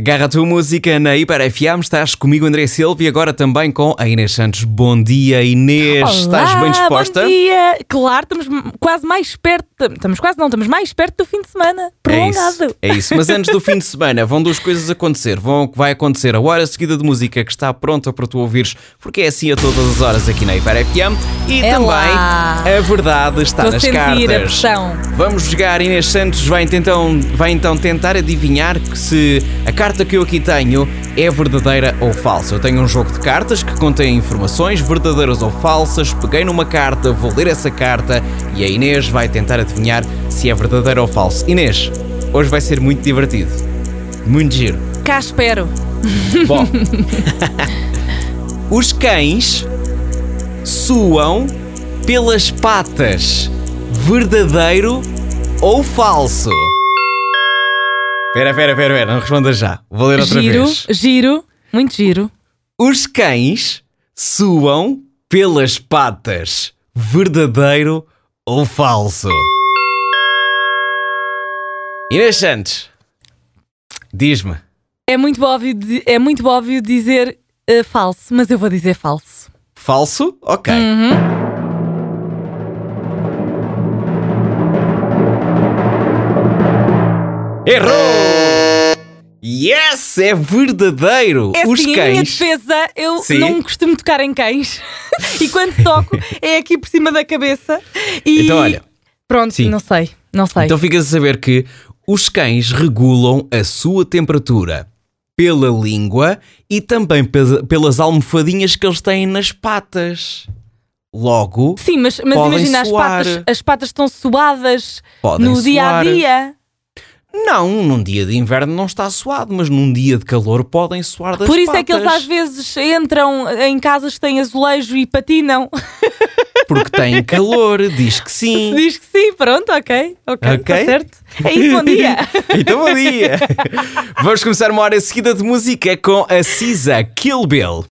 Agarra a tua música na Hiper FM, estás comigo André Silva e agora também com a Inês Santos. Bom dia Inês, Olá, estás bem disposta? Bom dia! Claro, estamos quase mais perto, estamos quase não, estamos mais perto do fim de semana, É prolongado. isso, é isso, mas antes do fim de semana vão duas coisas acontecer. Vão, vai acontecer a hora seguida de música que está pronta para tu ouvires, porque é assim a todas as horas aqui na Hiper FM e É também lá. a verdade está Estou nas cartas. Vamos jogar, Inês Santos vai então, vai então tentar adivinhar que se a carta que eu aqui tenho é verdadeira ou falsa. Eu tenho um jogo de cartas que contém informações verdadeiras ou falsas. Peguei numa carta, vou ler essa carta e a Inês vai tentar adivinhar se é verdadeira ou falsa. Inês, hoje vai ser muito divertido. Muito giro. Cá espero. Bom, os cães suam pelas patas. Verdadeiro ou falso? Espera, espera, espera, espera, não responda já. Vou ler outra giro, vez. giro, muito giro. Os cães suam pelas patas. Verdadeiro ou falso? Inês Santos, diz-me. É muito óbvio, é muito óbvio dizer eh, falso, mas eu vou dizer falso. Falso? Ok. Uhum. Errou! Yes! É verdadeiro! É Os assim, em minha cães. defesa, eu Sim. não costumo tocar em cães. e quando toco, é aqui por cima da cabeça. E Então, olha. Pronto, Sim. não sei, não sei. Então ficas a saber que os cães regulam a sua temperatura pela língua e também pe- pelas almofadinhas que eles têm nas patas. Logo, Sim, mas, mas imagina, as suar. patas, as patas estão suadas podem no dia a suar. dia. Não, num dia de inverno não está suado, mas num dia de calor podem suar das Por isso é que eles patas. às vezes entram em casas que têm azulejo e patinam. Porque têm calor, diz que sim. Diz que sim, pronto, ok. Ok, Ok. está certo. É isso, bom dia. Então bom dia! Vamos começar uma hora seguida de música com a Cisa Kill Bill.